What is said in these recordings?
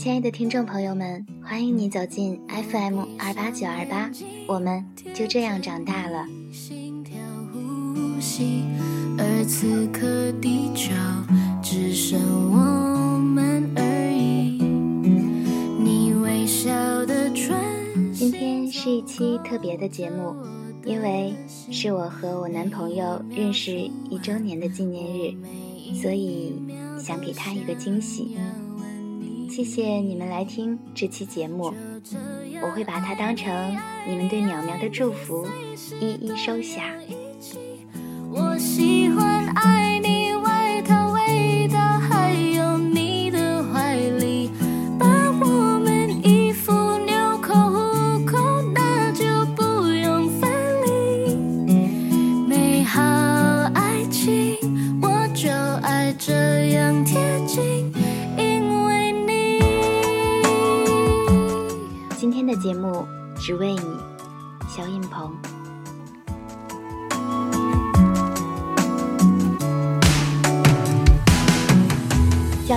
亲爱的听众朋友们，欢迎你走进 FM 二八九二八，我们就这样长大了。而此刻地球只剩我们而已。你微笑的唇。今天是一期特别的节目，因为是我和我男朋友认识一周年的纪念日，所以想给他一个惊喜。谢谢你们来听这期节目，我会把它当成你们对淼淼的祝福，一一收下。我喜欢爱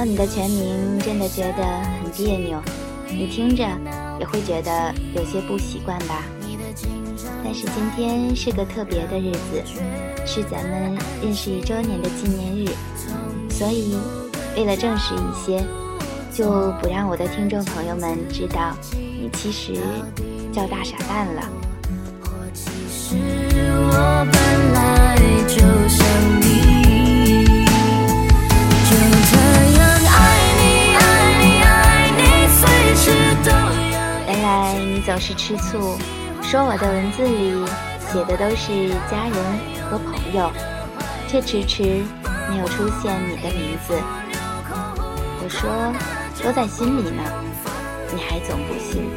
你的全名真的觉得很别扭，你听着也会觉得有些不习惯吧？但是今天是个特别的日子，是咱们认识一周年的纪念日，所以为了正式一些，就不让我的听众朋友们知道。你其实叫大傻蛋了。原吃醋，说我的文字里写的都是家人和朋友，却迟迟没有出现你的名字。我说都在心里呢。你还总不信，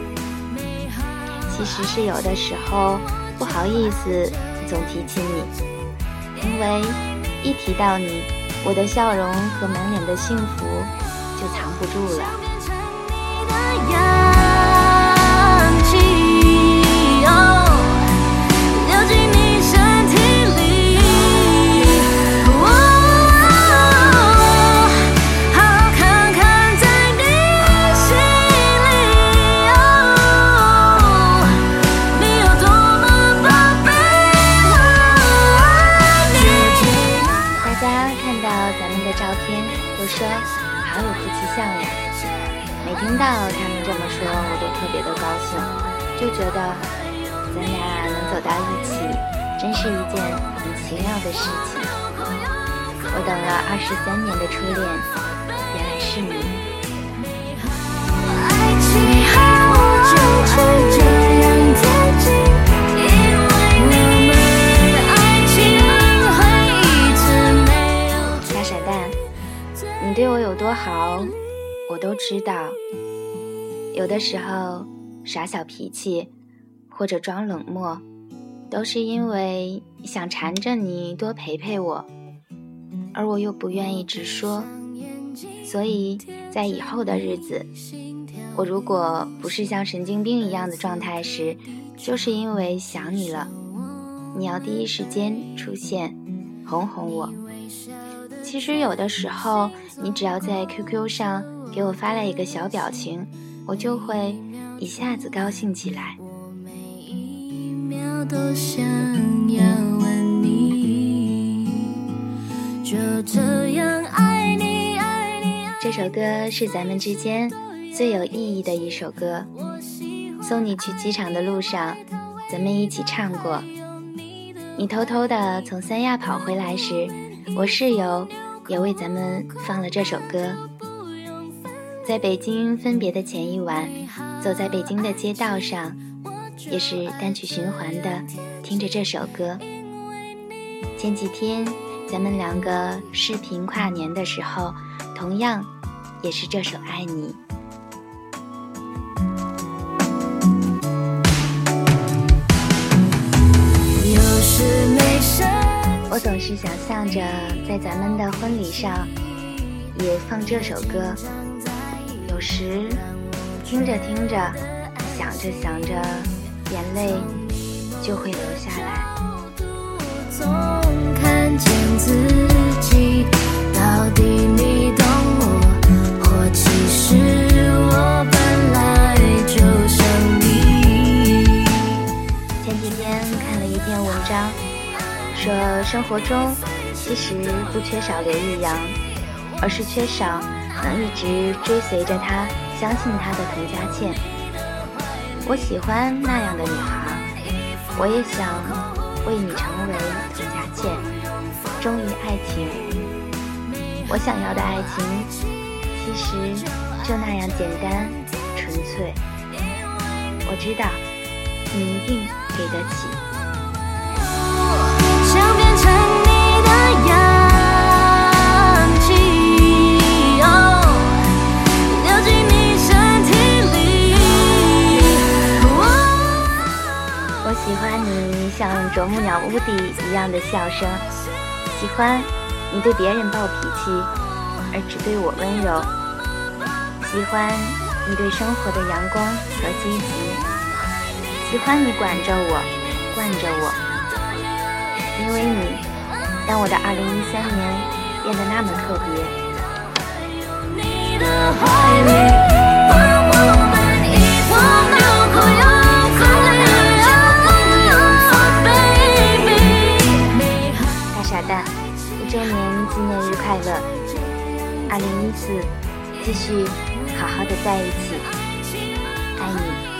其实是有的时候不好意思总提起你，因为一提到你，我的笑容和满脸的幸福就藏不住了。哪有夫妻相呀？每听到他们这么说，我都特别的高兴，就觉得咱俩能走到一起，真是一件很奇妙的事情。我等了二十三年的初恋，原来是你。多好，我都知道。有的时候耍小脾气，或者装冷漠，都是因为想缠着你多陪陪我，而我又不愿意直说，所以在以后的日子，我如果不是像神经病一样的状态时，就是因为想你了，你要第一时间出现，哄哄我。其实有的时候，你只要在 QQ 上给我发来一个小表情。我就会一下子高兴起来。这首歌是咱们之间最有意义的一首歌。送你去机场的路上，咱们一起唱过。你偷偷的从三亚跑回来时，我室友也为咱们放了这首歌。在北京分别的前一晚，走在北京的街道上，也是单曲循环的听着这首歌。前几天咱们两个视频跨年的时候，同样也是这首《爱你》。我总是想象着在咱们的婚礼上也放这首歌。有时听着听着，想着想着，眼泪就会流下来。看见自己，到底你懂我，或其实我本来就像你。前几天看了一篇文章。生活中其实不缺少刘玉阳，而是缺少能一直追随着他、相信他的滕佳倩。我喜欢那样的女孩，我也想为你成为滕佳倩，忠于爱情。我想要的爱情，其实就那样简单纯粹。我知道，你一定给得起。啄木鸟屋底一样的笑声，喜欢你对别人暴脾气，而只对我温柔。喜欢你对生活的阳光和积极，喜欢你管着我，惯着我。因为你，让我的2013年变得那么特别。二零一四，继续好好的在一起，爱你。